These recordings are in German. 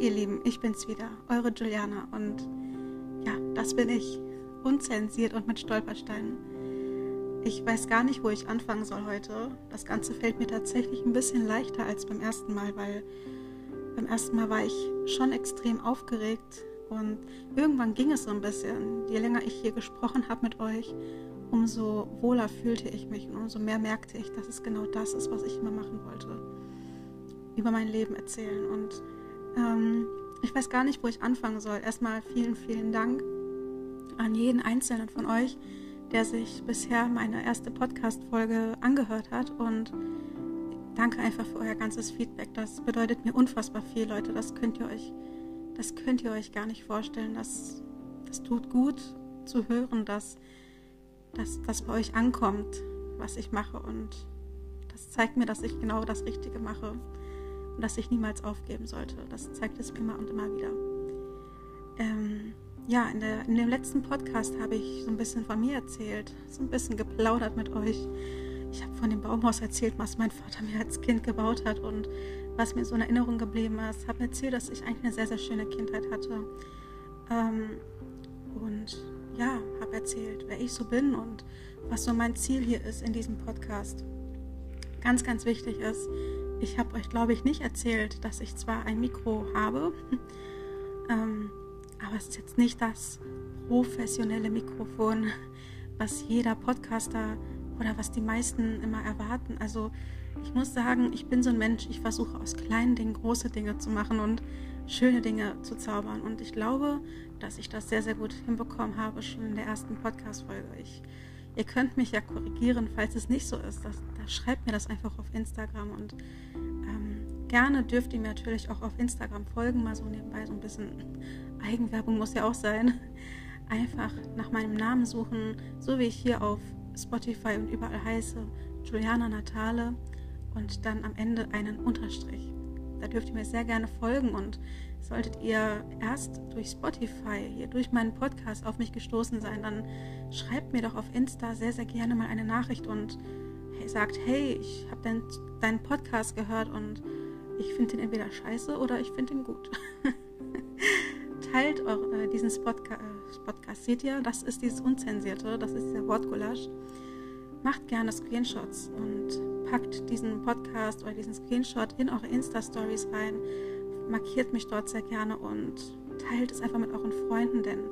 ihr Lieben, ich bin's wieder, eure Juliana und ja, das bin ich, unzensiert und mit Stolpersteinen. Ich weiß gar nicht, wo ich anfangen soll heute. Das Ganze fällt mir tatsächlich ein bisschen leichter als beim ersten Mal, weil beim ersten Mal war ich schon extrem aufgeregt und irgendwann ging es so ein bisschen. Je länger ich hier gesprochen habe mit euch, umso wohler fühlte ich mich und umso mehr merkte ich, dass es genau das ist, was ich immer machen wollte. Über mein Leben erzählen und ähm, ich weiß gar nicht, wo ich anfangen soll. Erstmal vielen, vielen Dank an jeden Einzelnen von euch, der sich bisher meine erste Podcast-Folge angehört hat. Und danke einfach für euer ganzes Feedback. Das bedeutet mir unfassbar viel, Leute. Das könnt ihr euch, das könnt ihr euch gar nicht vorstellen. Das, das tut gut zu hören, dass, dass das bei euch ankommt, was ich mache. Und das zeigt mir, dass ich genau das Richtige mache und dass ich niemals aufgeben sollte. Das zeigt es immer und immer wieder. Ähm, ja, in, der, in dem letzten Podcast habe ich so ein bisschen von mir erzählt, so ein bisschen geplaudert mit euch. Ich habe von dem Baumhaus erzählt, was mein Vater mir als Kind gebaut hat und was mir so in Erinnerung geblieben ist. Habe erzählt, dass ich eigentlich eine sehr, sehr schöne Kindheit hatte. Ähm, und ja, habe erzählt, wer ich so bin und was so mein Ziel hier ist in diesem Podcast. Ganz, ganz wichtig ist, ich habe euch, glaube ich, nicht erzählt, dass ich zwar ein Mikro habe, ähm, aber es ist jetzt nicht das professionelle Mikrofon, was jeder Podcaster oder was die meisten immer erwarten. Also ich muss sagen, ich bin so ein Mensch, ich versuche aus kleinen Dingen große Dinge zu machen und schöne Dinge zu zaubern. Und ich glaube, dass ich das sehr, sehr gut hinbekommen habe, schon in der ersten Podcast-Folge. Ihr könnt mich ja korrigieren, falls es nicht so ist. Das, da schreibt mir das einfach auf Instagram und ähm, gerne dürft ihr mir natürlich auch auf Instagram folgen, mal so nebenbei so ein bisschen Eigenwerbung muss ja auch sein. Einfach nach meinem Namen suchen, so wie ich hier auf Spotify und überall heiße, Juliana Natale und dann am Ende einen Unterstrich. Da dürft ihr mir sehr gerne folgen und solltet ihr erst durch Spotify, hier durch meinen Podcast auf mich gestoßen sein, dann schreibt mir doch auf Insta sehr, sehr gerne mal eine Nachricht und sagt, hey, ich habe dein, deinen Podcast gehört und ich finde den entweder scheiße oder ich finde ihn gut. Teilt eure, äh, diesen Spotca äh, Podcast, seht ihr, das ist dieses Unzensierte, das ist dieser Wortgulasch. Macht gerne Screenshots und packt diesen Podcast oder diesen Screenshot in eure Insta-Stories rein markiert mich dort sehr gerne und teilt es einfach mit euren Freunden, denn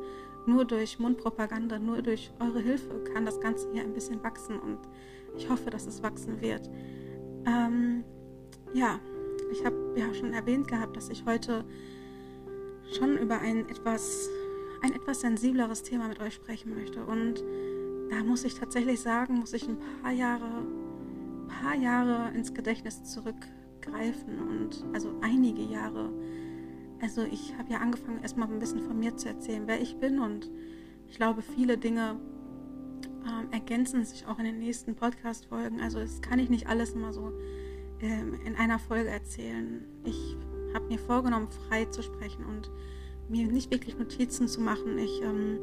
nur durch Mundpropaganda, nur durch eure Hilfe kann das Ganze hier ein bisschen wachsen und ich hoffe, dass es wachsen wird. Ähm, ja, ich habe ja schon erwähnt gehabt, dass ich heute schon über ein etwas, ein etwas sensibleres Thema mit euch sprechen möchte und da muss ich tatsächlich sagen, muss ich ein paar Jahre, paar Jahre ins Gedächtnis zurück greifen und also einige Jahre. Also ich habe ja angefangen, erstmal ein bisschen von mir zu erzählen, wer ich bin und ich glaube, viele Dinge ähm, ergänzen sich auch in den nächsten Podcast-Folgen. Also das kann ich nicht alles immer so ähm, in einer Folge erzählen. Ich habe mir vorgenommen, frei zu sprechen und mir nicht wirklich Notizen zu machen. Ich ähm,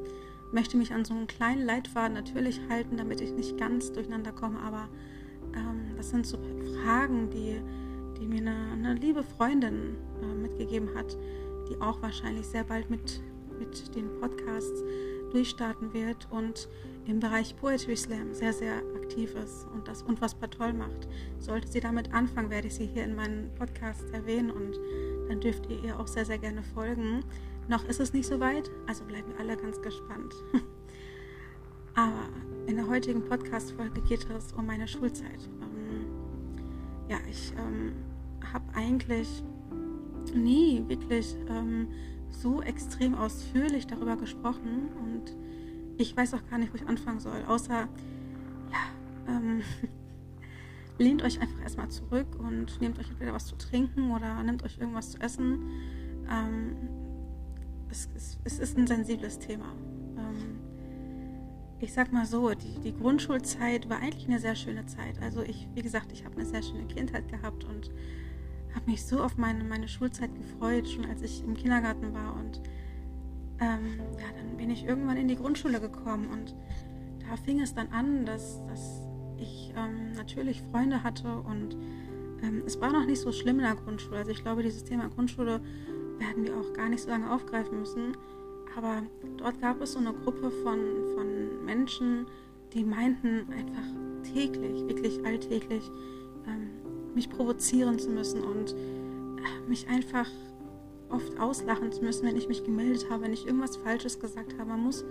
möchte mich an so einen kleinen Leitfaden natürlich halten, damit ich nicht ganz durcheinander komme, aber ähm, das sind so Fragen, die die mir eine, eine liebe Freundin äh, mitgegeben hat, die auch wahrscheinlich sehr bald mit, mit den Podcasts durchstarten wird und im Bereich Poetry Slam sehr, sehr aktiv ist und das unfassbar toll macht. Sollte sie damit anfangen, werde ich sie hier in meinem Podcast erwähnen und dann dürft ihr ihr auch sehr, sehr gerne folgen. Noch ist es nicht so weit, also bleiben wir alle ganz gespannt. Aber in der heutigen Podcast-Folge geht es um meine Schulzeit. Ähm, ja, ich ähm, habe eigentlich nie wirklich ähm, so extrem ausführlich darüber gesprochen und ich weiß auch gar nicht, wo ich anfangen soll, außer, ja, ähm, lehnt euch einfach erstmal zurück und nehmt euch entweder was zu trinken oder nehmt euch irgendwas zu essen. Ähm, es, es, es, ist ein sensibles Thema. Ich sag mal so, die, die Grundschulzeit war eigentlich eine sehr schöne Zeit. Also ich, wie gesagt, ich habe eine sehr schöne Kindheit gehabt und habe mich so auf meine, meine Schulzeit gefreut, schon als ich im Kindergarten war. Und ähm, ja, dann bin ich irgendwann in die Grundschule gekommen und da fing es dann an, dass, dass ich ähm, natürlich Freunde hatte und ähm, es war noch nicht so schlimm in der Grundschule. Also ich glaube, dieses Thema Grundschule werden wir auch gar nicht so lange aufgreifen müssen. Aber dort gab es so eine Gruppe von, von Menschen, die meinten einfach täglich, wirklich alltäglich, ähm, mich provozieren zu müssen und äh, mich einfach oft auslachen zu müssen, wenn ich mich gemeldet habe, wenn ich irgendwas Falsches gesagt habe. Man muss,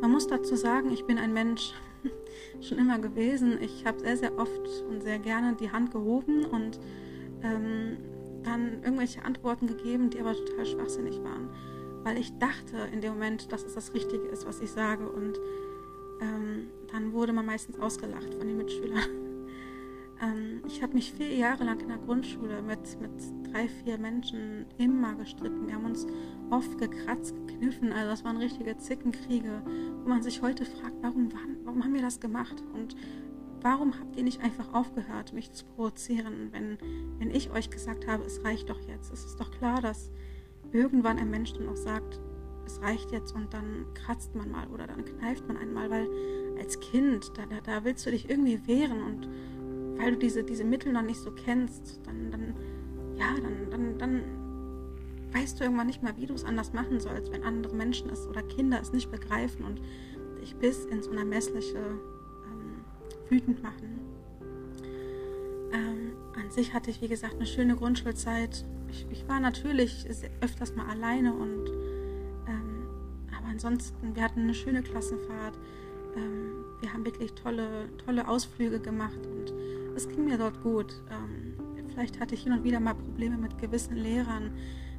man muss dazu sagen, ich bin ein Mensch schon immer gewesen. Ich habe sehr, sehr oft und sehr gerne die Hand gehoben und ähm, dann irgendwelche Antworten gegeben, die aber total schwachsinnig waren, weil ich dachte in dem Moment, dass es das Richtige ist, was ich sage. Und ähm, dann wurde man meistens ausgelacht von den Mitschülern. ähm, ich habe mich vier Jahre lang in der Grundschule mit, mit drei, vier Menschen immer gestritten. Wir haben uns oft gekratzt, gekniffen. Also das waren richtige Zickenkriege, wo man sich heute fragt, warum, warum haben wir das gemacht? Und warum habt ihr nicht einfach aufgehört, mich zu provozieren, wenn, wenn ich euch gesagt habe, es reicht doch jetzt? Es ist doch klar, dass irgendwann ein Mensch dann auch sagt, es reicht jetzt und dann kratzt man mal oder dann kneift man einmal, weil als Kind, da, da, da willst du dich irgendwie wehren und weil du diese, diese Mittel noch nicht so kennst, dann, dann ja, dann, dann, dann weißt du irgendwann nicht mehr, wie du es anders machen sollst, wenn andere Menschen es oder Kinder es nicht begreifen und dich bis ins Unermessliche ähm, wütend machen. Ähm, an sich hatte ich, wie gesagt, eine schöne Grundschulzeit. Ich, ich war natürlich öfters mal alleine und ähm, aber ansonsten, wir hatten eine schöne Klassenfahrt. Ähm, wir haben wirklich tolle, tolle Ausflüge gemacht und es ging mir dort gut. Ähm, vielleicht hatte ich hin und wieder mal Probleme mit gewissen Lehrern,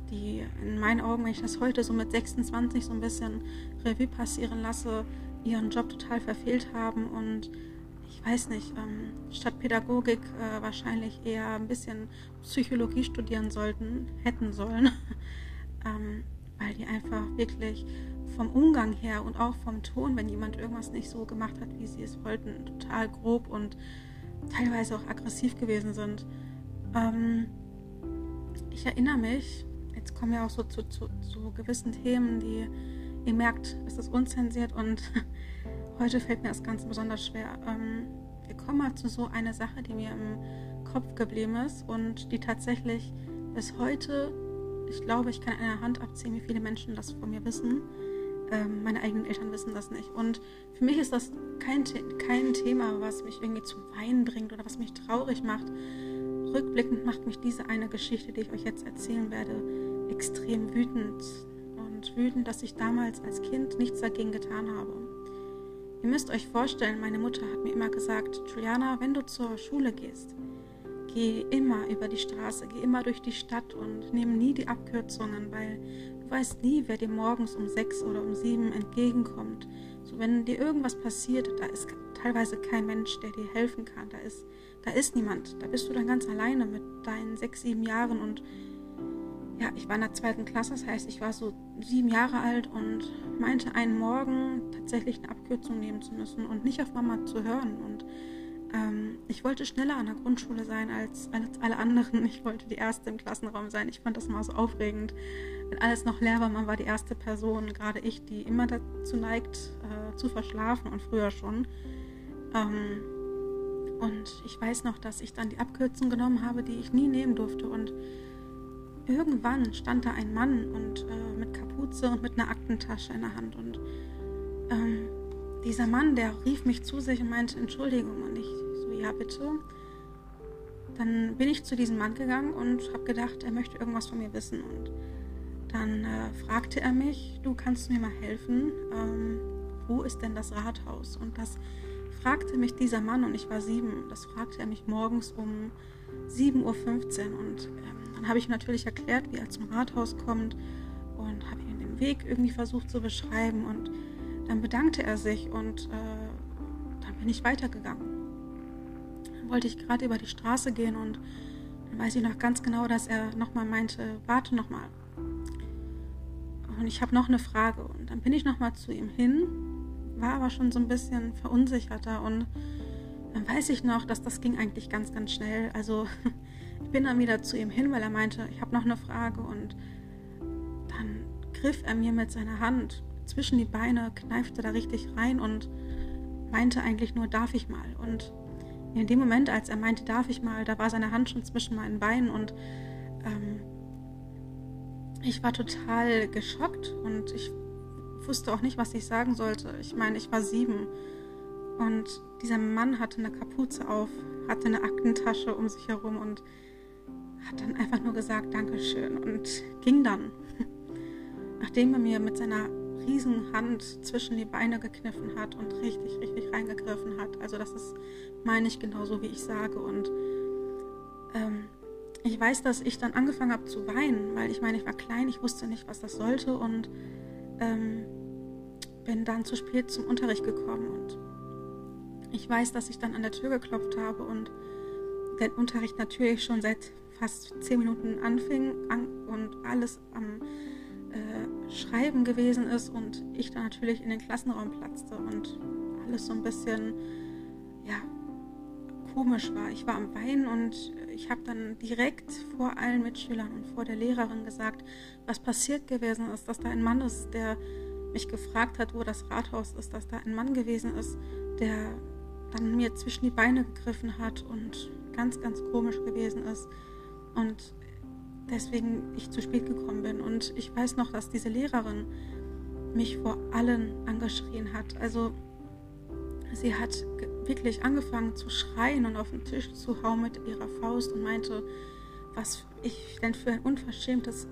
die in meinen Augen, wenn ich das heute so mit 26 so ein bisschen Revue passieren lasse, ihren Job total verfehlt haben und ich weiß nicht, ähm, statt Pädagogik äh, wahrscheinlich eher ein bisschen Psychologie studieren sollten, hätten sollen, ähm, weil die einfach wirklich vom Umgang her und auch vom Ton, wenn jemand irgendwas nicht so gemacht hat, wie sie es wollten, total grob und teilweise auch aggressiv gewesen sind. Ähm, ich erinnere mich, jetzt kommen wir auch so zu, zu, zu gewissen Themen, die ihr merkt, es ist unzensiert und heute fällt mir das Ganze besonders schwer. Ähm, wir kommen mal zu so einer Sache, die mir im Kopf geblieben ist und die tatsächlich bis heute, ich glaube, ich kann an einer Hand abziehen, wie viele Menschen das von mir wissen. Ähm, meine eigenen Eltern wissen das nicht. Und für mich ist das kein, kein Thema, was mich irgendwie zum Weinen bringt oder was mich traurig macht. Rückblickend macht mich diese eine Geschichte, die ich euch jetzt erzählen werde, extrem wütend und wütend, dass ich damals als Kind nichts dagegen getan habe. Ihr müsst euch vorstellen, meine Mutter hat mir immer gesagt, Juliana, wenn du zur Schule gehst, geh immer über die Straße, geh immer durch die Stadt und nimm nie die Abkürzungen, weil du weißt nie, wer dir morgens um sechs oder um sieben entgegenkommt. So, wenn dir irgendwas passiert, da ist teilweise kein Mensch, der dir helfen kann. Da ist, da ist niemand. Da bist du dann ganz alleine mit deinen sechs, sieben Jahren und ja, ich war in der zweiten Klasse, das heißt, ich war so sieben Jahre alt und meinte einen Morgen tatsächlich eine Abkürzung nehmen zu müssen und nicht auf Mama zu hören. Und ähm, ich wollte schneller an der Grundschule sein als, als alle anderen. Ich wollte die Erste im Klassenraum sein. Ich fand das mal so aufregend. Wenn alles noch leer war, man war die erste Person, gerade ich, die immer dazu neigt, äh, zu verschlafen und früher schon. Ähm, und ich weiß noch, dass ich dann die Abkürzung genommen habe, die ich nie nehmen durfte. Und irgendwann stand da ein Mann und äh, mit Kapuze und mit einer Aktentasche in der Hand und ähm, dieser Mann, der rief mich zu sich und meinte Entschuldigung und ich so ja bitte. Dann bin ich zu diesem Mann gegangen und habe gedacht, er möchte irgendwas von mir wissen und dann äh, fragte er mich, du kannst mir mal helfen, ähm, wo ist denn das Rathaus? Und das fragte mich dieser Mann und ich war sieben. Das fragte er mich morgens um 7.15 Uhr und ähm, dann habe ich natürlich erklärt, wie er zum Rathaus kommt und habe ihm den Weg irgendwie versucht zu beschreiben. Und dann bedankte er sich und äh, dann bin ich weitergegangen. Dann wollte ich gerade über die Straße gehen und dann weiß ich noch ganz genau, dass er nochmal meinte, warte nochmal. Und ich habe noch eine Frage. Und dann bin ich nochmal zu ihm hin, war aber schon so ein bisschen verunsicherter und dann weiß ich noch, dass das ging eigentlich ganz, ganz schnell. Also ich bin dann wieder zu ihm hin, weil er meinte, ich habe noch eine Frage und dann griff er mir mit seiner Hand zwischen die Beine, kneifte da richtig rein und meinte eigentlich nur, darf ich mal? Und in dem Moment, als er meinte, darf ich mal, da war seine Hand schon zwischen meinen Beinen und ähm, ich war total geschockt und ich wusste auch nicht, was ich sagen sollte. Ich meine, ich war sieben und dieser Mann hatte eine Kapuze auf, hatte eine Aktentasche um sich herum und hat dann einfach nur gesagt Dankeschön und ging dann. Nachdem er mir mit seiner riesen Hand zwischen die Beine gekniffen hat und richtig, richtig reingegriffen hat. Also das ist, meine ich, genauso wie ich sage. Und ähm, ich weiß, dass ich dann angefangen habe zu weinen, weil ich meine, ich war klein, ich wusste nicht, was das sollte und ähm, bin dann zu spät zum Unterricht gekommen. Und ich weiß, dass ich dann an der Tür geklopft habe und der Unterricht natürlich schon seit fast zehn Minuten anfing an, und alles am äh, Schreiben gewesen ist und ich dann natürlich in den Klassenraum platzte und alles so ein bisschen, ja, komisch war. Ich war am Weinen und ich habe dann direkt vor allen Mitschülern und vor der Lehrerin gesagt, was passiert gewesen ist, dass da ein Mann ist, der mich gefragt hat, wo das Rathaus ist, dass da ein Mann gewesen ist, der dann mir zwischen die Beine gegriffen hat und ganz, ganz komisch gewesen ist. Und deswegen ich zu spät gekommen bin. Und ich weiß noch, dass diese Lehrerin mich vor allen angeschrien hat. Also sie hat wirklich angefangen zu schreien und auf den Tisch zu hauen mit ihrer Faust und meinte, was ich denn für ein unverschämtes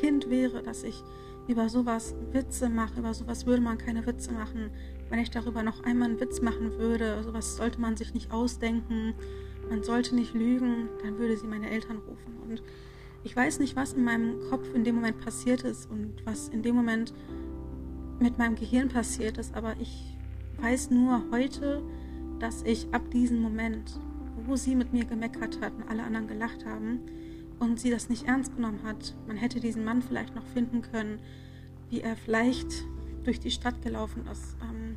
Kind wäre, dass ich über sowas Witze mache. Über sowas würde man keine Witze machen. Wenn ich darüber noch einmal einen Witz machen würde, sowas sollte man sich nicht ausdenken. Man sollte nicht lügen, dann würde sie meine Eltern rufen. Und ich weiß nicht, was in meinem Kopf in dem Moment passiert ist und was in dem Moment mit meinem Gehirn passiert ist, aber ich weiß nur heute, dass ich ab diesem Moment, wo sie mit mir gemeckert hat und alle anderen gelacht haben und sie das nicht ernst genommen hat, man hätte diesen Mann vielleicht noch finden können, wie er vielleicht durch die Stadt gelaufen ist. Ähm,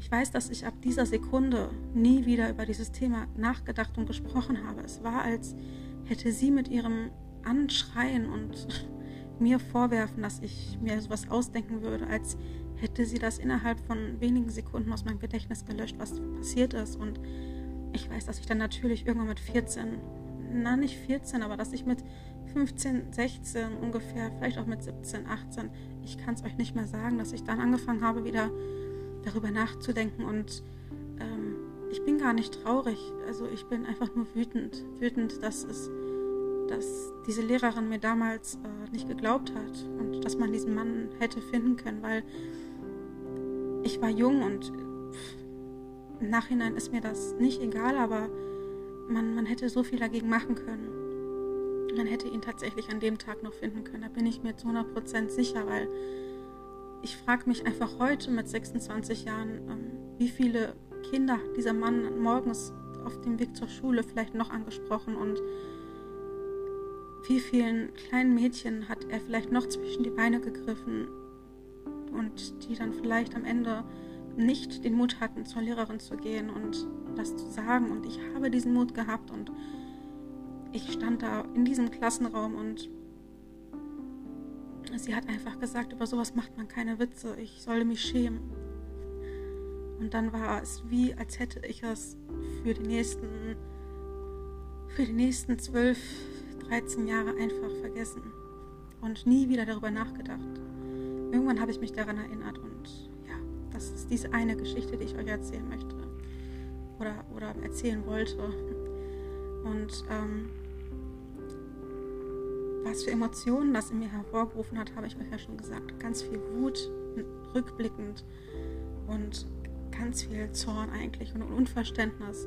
ich weiß, dass ich ab dieser Sekunde nie wieder über dieses Thema nachgedacht und gesprochen habe. Es war, als hätte sie mit ihrem Anschreien und mir vorwerfen, dass ich mir sowas ausdenken würde, als hätte sie das innerhalb von wenigen Sekunden aus meinem Gedächtnis gelöscht, was passiert ist. Und ich weiß, dass ich dann natürlich irgendwann mit 14, na nicht 14, aber dass ich mit 15, 16 ungefähr, vielleicht auch mit 17, 18, ich kann es euch nicht mehr sagen, dass ich dann angefangen habe, wieder darüber nachzudenken und ähm, ich bin gar nicht traurig, also ich bin einfach nur wütend, wütend, dass es dass diese Lehrerin mir damals äh, nicht geglaubt hat und dass man diesen Mann hätte finden können, weil ich war jung und im Nachhinein ist mir das nicht egal, aber man, man hätte so viel dagegen machen können. Man hätte ihn tatsächlich an dem Tag noch finden können. Da bin ich mir zu 100% sicher, weil ich frage mich einfach heute mit 26 Jahren, ähm, wie viele Kinder dieser Mann morgens auf dem Weg zur Schule vielleicht noch angesprochen und wie vielen kleinen Mädchen hat er vielleicht noch zwischen die Beine gegriffen und die dann vielleicht am Ende nicht den Mut hatten, zur Lehrerin zu gehen und das zu sagen. Und ich habe diesen Mut gehabt und ich stand da in diesem Klassenraum und sie hat einfach gesagt, über sowas macht man keine Witze, ich solle mich schämen. Und dann war es wie, als hätte ich es für die nächsten, für die nächsten zwölf, 13 Jahre einfach vergessen und nie wieder darüber nachgedacht. Irgendwann habe ich mich daran erinnert und ja, das ist diese eine Geschichte, die ich euch erzählen möchte oder, oder erzählen wollte. Und ähm, was für Emotionen das in mir hervorgerufen hat, habe ich euch ja schon gesagt. Ganz viel Wut, rückblickend und ganz viel Zorn eigentlich und Unverständnis,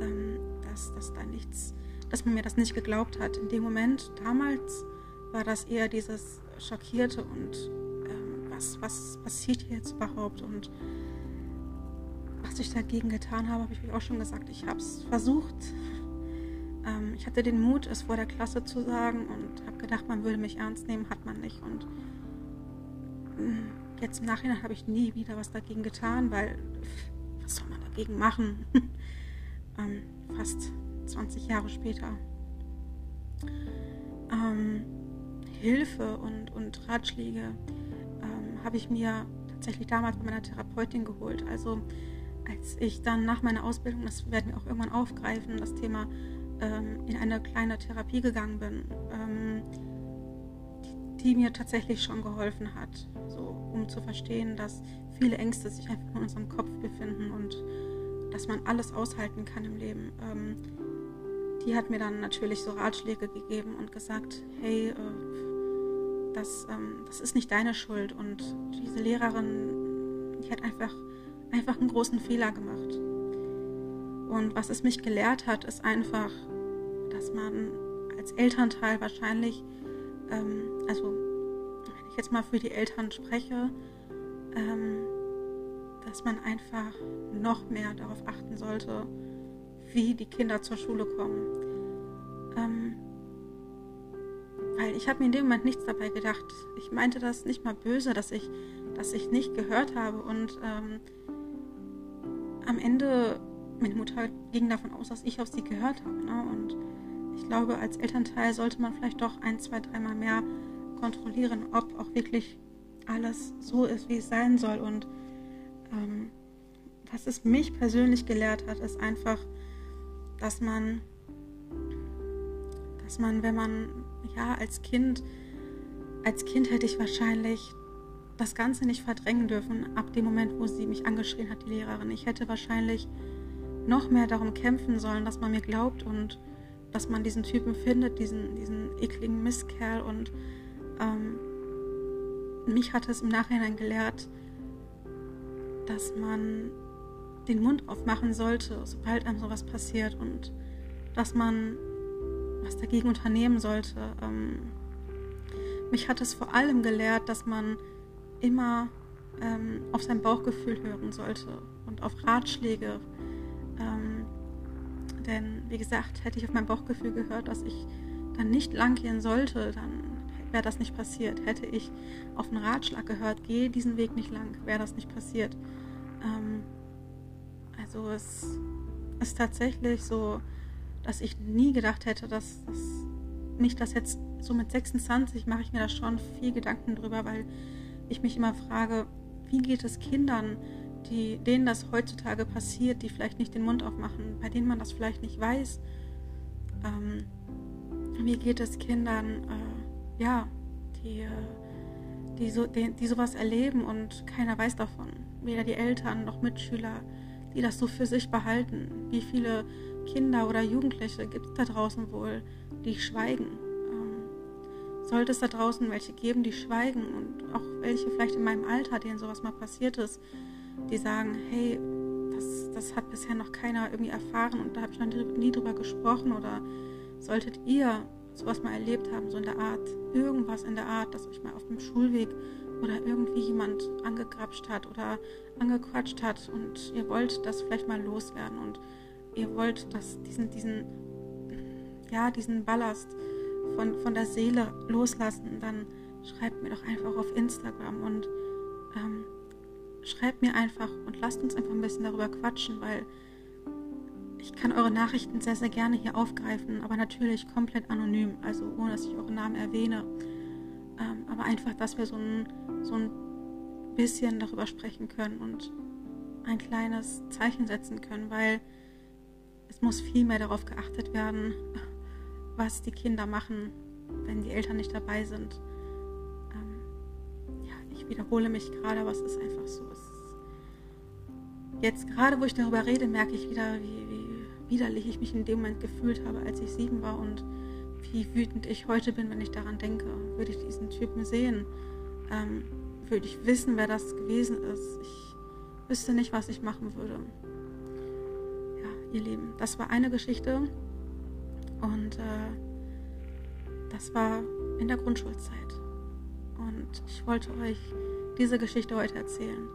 ähm, dass, dass da nichts dass man mir das nicht geglaubt hat. In dem Moment, damals, war das eher dieses Schockierte und ähm, was, was passiert hier jetzt überhaupt und was ich dagegen getan habe, habe ich euch auch schon gesagt. Ich habe es versucht. Ähm, ich hatte den Mut, es vor der Klasse zu sagen und habe gedacht, man würde mich ernst nehmen, hat man nicht. Und ähm, jetzt im Nachhinein habe ich nie wieder was dagegen getan, weil was soll man dagegen machen? ähm, fast 20 Jahre später. Ähm, Hilfe und, und Ratschläge ähm, habe ich mir tatsächlich damals bei meiner Therapeutin geholt. Also als ich dann nach meiner Ausbildung, das werden wir auch irgendwann aufgreifen, das Thema ähm, in eine kleine Therapie gegangen bin. Ähm, die, die mir tatsächlich schon geholfen hat, so um zu verstehen, dass viele Ängste sich einfach in unserem Kopf befinden und dass man alles aushalten kann im Leben. Ähm, die hat mir dann natürlich so Ratschläge gegeben und gesagt, hey, äh, das, ähm, das ist nicht deine Schuld. Und diese Lehrerin, die hat einfach, einfach einen großen Fehler gemacht. Und was es mich gelehrt hat, ist einfach, dass man als Elternteil wahrscheinlich, ähm, also wenn ich jetzt mal für die Eltern spreche, ähm, dass man einfach noch mehr darauf achten sollte, wie die Kinder zur Schule kommen. Ähm, weil ich habe mir in dem Moment nichts dabei gedacht. Ich meinte das nicht mal böse, dass ich, dass ich nicht gehört habe. Und ähm, am Ende, meine Mutter ging davon aus, dass ich auf sie gehört habe. Ne? Und ich glaube, als Elternteil sollte man vielleicht doch ein, zwei, dreimal mehr kontrollieren, ob auch wirklich alles so ist, wie es sein soll. Und ähm, was es mich persönlich gelehrt hat, ist einfach, dass man, dass man, wenn man, ja, als Kind, als Kind hätte ich wahrscheinlich das Ganze nicht verdrängen dürfen, ab dem Moment, wo sie mich angeschrien hat, die Lehrerin. Ich hätte wahrscheinlich noch mehr darum kämpfen sollen, dass man mir glaubt und dass man diesen Typen findet, diesen, diesen ekligen Mistkerl. Und ähm, mich hat es im Nachhinein gelehrt, dass man den Mund aufmachen sollte, sobald einem sowas passiert und dass man was dagegen unternehmen sollte. Ähm, mich hat es vor allem gelehrt, dass man immer ähm, auf sein Bauchgefühl hören sollte und auf Ratschläge. Ähm, denn wie gesagt, hätte ich auf mein Bauchgefühl gehört, dass ich dann nicht lang gehen sollte, dann wäre das nicht passiert. Hätte ich auf einen Ratschlag gehört, gehe diesen Weg nicht lang, wäre das nicht passiert. Ähm, also es ist tatsächlich so, dass ich nie gedacht hätte, dass, dass mich das jetzt so mit 26 mache ich mir da schon viel Gedanken drüber, weil ich mich immer frage, wie geht es Kindern, die, denen das heutzutage passiert, die vielleicht nicht den Mund aufmachen, bei denen man das vielleicht nicht weiß. Ähm, wie geht es Kindern, äh, ja, die, äh, die, so, die, die sowas erleben und keiner weiß davon. Weder die Eltern noch Mitschüler die das so für sich behalten. Wie viele Kinder oder Jugendliche gibt es da draußen wohl, die schweigen? Ähm, sollte es da draußen welche geben, die schweigen und auch welche vielleicht in meinem Alter, denen sowas mal passiert ist, die sagen, hey, das, das hat bisher noch keiner irgendwie erfahren und da habe ich noch nie, drüber gesprochen oder solltet ihr sowas mal erlebt haben, so in der Art, irgendwas in der Art, dass euch mal auf dem Schulweg oder irgendwie jemand angegrapscht hat oder angequatscht hat und ihr wollt das vielleicht mal loswerden und ihr wollt das, diesen, diesen, ja, diesen Ballast von, von der Seele loslassen, dann schreibt mir doch einfach auf Instagram und ähm, schreibt mir einfach und lasst uns einfach ein bisschen darüber quatschen, weil ich kann eure Nachrichten sehr, sehr gerne hier aufgreifen, aber natürlich komplett anonym, also ohne dass ich euren Namen erwähne. Ähm, aber einfach, dass wir so ein, so ein bisschen darüber sprechen können und ein kleines Zeichen setzen können, weil es muss viel mehr darauf geachtet werden, was die Kinder machen, wenn die Eltern nicht dabei sind. Ähm, ja, ich wiederhole mich gerade, aber es ist einfach so. Jetzt gerade, wo ich darüber rede, merke ich wieder, wie, wie widerlich ich mich in dem Moment gefühlt habe, als ich sieben war und wie wütend ich heute bin, wenn ich daran denke. Würde ich diesen Typen sehen, ähm, würde ich wissen, wer das gewesen ist. Ich wüsste nicht, was ich machen würde. Ja, ihr Lieben, das war eine Geschichte und äh, das war in der Grundschulzeit. Und ich wollte euch diese Geschichte heute erzählen.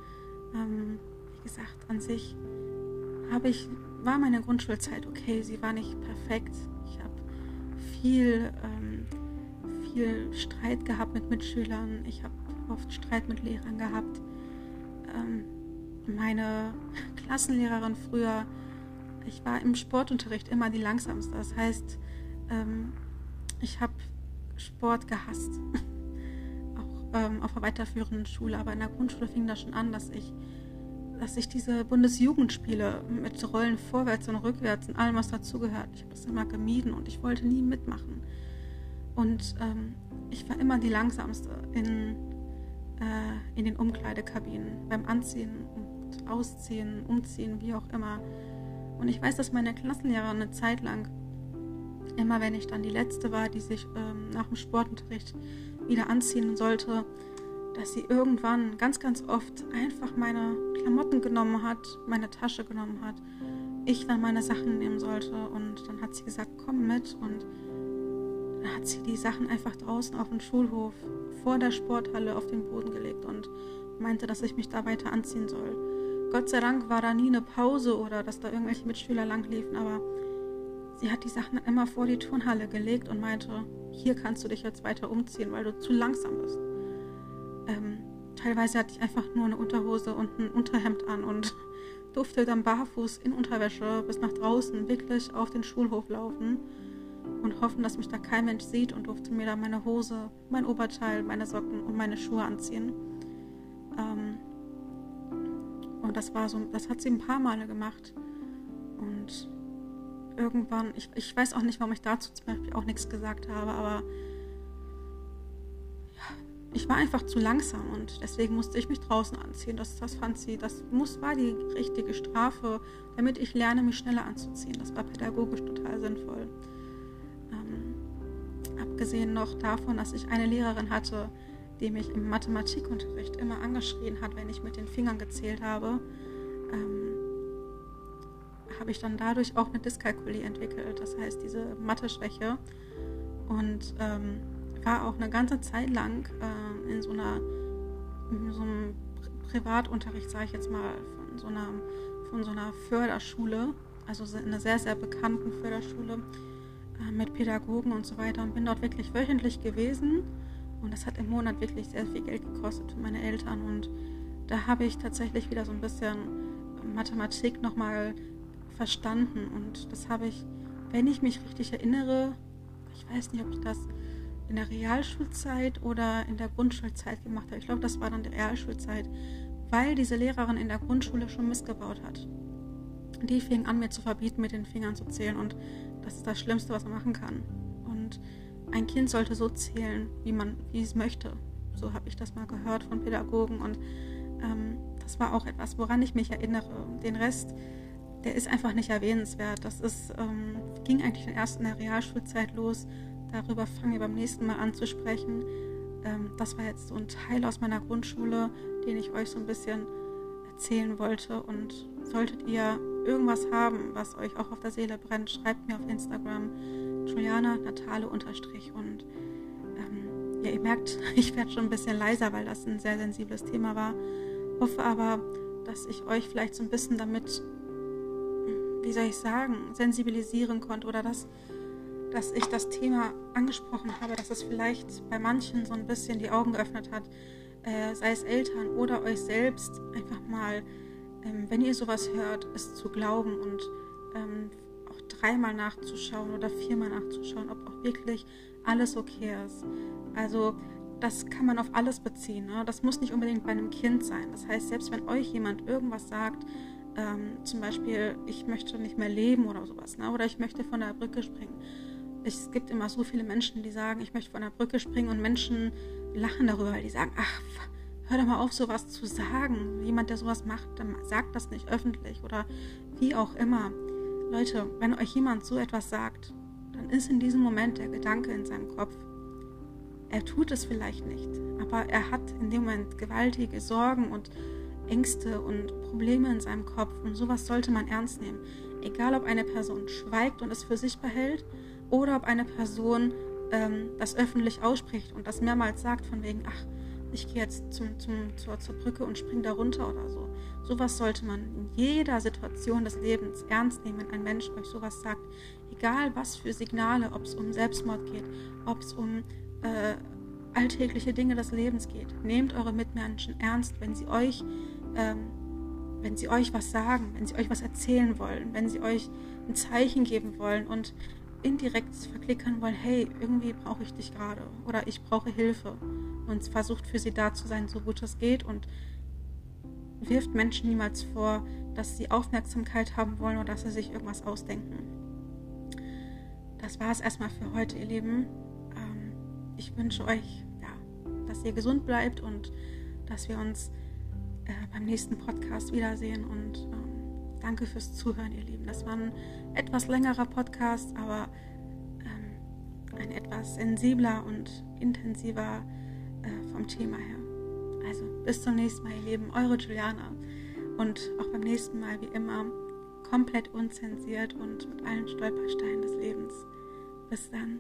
Ähm, wie gesagt, an sich habe ich, war meine Grundschulzeit okay. Sie war nicht perfekt. Ich habe viel, ähm, viel Streit gehabt mit Mitschülern. Ich habe oft Streit mit Lehrern gehabt. Ähm, meine Klassenlehrerin früher, ich war im Sportunterricht immer die langsamste. Das heißt, ähm, ich habe Sport gehasst. Auch ähm, auf der weiterführenden Schule, aber in der Grundschule fing das schon an, dass ich, dass ich diese Bundesjugendspiele mit Rollen vorwärts und rückwärts und allem, was dazugehört, ich habe das immer gemieden und ich wollte nie mitmachen. Und ähm, ich war immer die langsamste in, äh, in den Umkleidekabinen, beim Anziehen und Ausziehen, Umziehen, wie auch immer. Und ich weiß, dass meine Klassenlehrer eine Zeit lang, immer wenn ich dann die Letzte war, die sich ähm, nach dem Sportunterricht wieder anziehen sollte, dass sie irgendwann ganz, ganz oft einfach meine Klamotten genommen hat, meine Tasche genommen hat, ich dann meine Sachen nehmen sollte und dann hat sie gesagt, komm mit und dann hat sie die Sachen einfach draußen auf dem Schulhof vor der Sporthalle auf den Boden gelegt und meinte, dass ich mich da weiter anziehen soll. Gott sei Dank war da nie eine Pause oder dass da irgendwelche Mitschüler langliefen, aber sie hat die Sachen immer vor die Turnhalle gelegt und meinte, hier kannst du dich jetzt weiter umziehen, weil du zu langsam bist. Ähm, teilweise hatte ich einfach nur eine Unterhose und ein Unterhemd an und durfte dann barfuß in Unterwäsche bis nach draußen wirklich auf den Schulhof laufen und hoffen, dass mich da kein Mensch sieht und durfte mir dann meine Hose, mein Oberteil, meine Socken und meine Schuhe anziehen. Ähm, und das war so, das hat sie ein paar Male gemacht. Und irgendwann, ich, ich weiß auch nicht, warum ich dazu zum Beispiel auch nichts gesagt habe, aber ich war einfach zu langsam und deswegen musste ich mich draußen anziehen. Das, das fand sie, das muss, war die richtige Strafe, damit ich lerne, mich schneller anzuziehen. Das war pädagogisch total sinnvoll. Ähm, abgesehen noch davon, dass ich eine Lehrerin hatte, die mich im Mathematikunterricht immer angeschrien hat, wenn ich mit den Fingern gezählt habe, ähm, habe ich dann dadurch auch eine Dyskalkulie entwickelt. Das heißt, diese Mathe-Schwäche. Und ähm, war auch eine ganze Zeit lang äh, in so einer in so einem Privatunterricht, sage ich jetzt mal, von so einer, von so einer Förderschule, also in einer sehr, sehr bekannten Förderschule äh, mit Pädagogen und so weiter und bin dort wirklich wöchentlich gewesen. Und das hat im Monat wirklich sehr viel Geld gekostet für meine Eltern. Und da habe ich tatsächlich wieder so ein bisschen Mathematik nochmal verstanden. Und das habe ich, wenn ich mich richtig erinnere, ich weiß nicht, ob ich das in der Realschulzeit oder in der Grundschulzeit gemacht habe. Ich glaube, das war dann die Realschulzeit, weil diese Lehrerin in der Grundschule schon missgebaut hat. Die fing an, mir zu verbieten, mit den Fingern zu zählen und das ist das Schlimmste, was man machen kann. Und ein Kind sollte so zählen, wie man, wie es möchte. So habe ich das mal gehört von Pädagogen und ähm, das war auch etwas, woran ich mich erinnere. Den Rest, der ist einfach nicht erwähnenswert. Das ist, ähm, ging eigentlich erst in der Realschulzeit los Darüber fangen wir beim nächsten Mal an zu sprechen. Ähm, das war jetzt so ein Teil aus meiner Grundschule, den ich euch so ein bisschen erzählen wollte. Und solltet ihr irgendwas haben, was euch auch auf der Seele brennt, schreibt mir auf Instagram Juliana Natale unterstrich. Und ähm, ja, ihr merkt, ich werde schon ein bisschen leiser, weil das ein sehr sensibles Thema war. Hoffe aber, dass ich euch vielleicht so ein bisschen damit, wie soll ich sagen, sensibilisieren konnte oder dass dass ich das Thema angesprochen habe, dass es vielleicht bei manchen so ein bisschen die Augen geöffnet hat, äh, sei es Eltern oder euch selbst, einfach mal, ähm, wenn ihr sowas hört, es zu glauben und ähm, auch dreimal nachzuschauen oder viermal nachzuschauen, ob auch wirklich alles okay ist. Also das kann man auf alles beziehen. Ne? Das muss nicht unbedingt bei einem Kind sein. Das heißt, selbst wenn euch jemand irgendwas sagt, ähm, zum Beispiel, ich möchte nicht mehr leben oder sowas, ne? oder ich möchte von der Brücke springen, es gibt immer so viele Menschen, die sagen, ich möchte von der Brücke springen und Menschen lachen darüber, weil die sagen, ach, hör doch mal auf, sowas zu sagen. Jemand, der sowas macht, dann sagt das nicht öffentlich oder wie auch immer. Leute, wenn euch jemand so etwas sagt, dann ist in diesem Moment der Gedanke in seinem Kopf. Er tut es vielleicht nicht, aber er hat in dem Moment gewaltige Sorgen und Ängste und Probleme in seinem Kopf und sowas sollte man ernst nehmen. Egal, ob eine Person schweigt und es für sich behält oder ob eine Person ähm, das öffentlich ausspricht und das mehrmals sagt, von wegen, ach, ich gehe jetzt zum, zum, zur, zur Brücke und springe da runter oder so. Sowas sollte man in jeder Situation des Lebens ernst nehmen, wenn ein Mensch euch sowas sagt. Egal was für Signale, ob es um Selbstmord geht, ob es um äh, alltägliche Dinge des Lebens geht. Nehmt eure Mitmenschen ernst, wenn sie euch, ähm, wenn sie euch was sagen, wenn sie euch was erzählen wollen, wenn sie euch ein Zeichen geben wollen und indirekt verklickern wollen, hey, irgendwie brauche ich dich gerade oder ich brauche Hilfe und versucht für sie da zu sein, so gut es geht und wirft Menschen niemals vor, dass sie Aufmerksamkeit haben wollen oder dass sie sich irgendwas ausdenken. Das war es erstmal für heute, ihr Lieben. Ähm, ich wünsche euch, ja, dass ihr gesund bleibt und dass wir uns äh, beim nächsten Podcast wiedersehen. Und ähm, danke fürs Zuhören, ihr Lieben. Das war ein etwas längerer Podcast, aber ähm, ein etwas sensibler und intensiver äh, vom Thema her. Also bis zum nächsten Mal, ihr Lieben. Eure Juliana. Und auch beim nächsten Mal, wie immer, komplett unzensiert und mit allen Stolpersteinen des Lebens. Bis dann.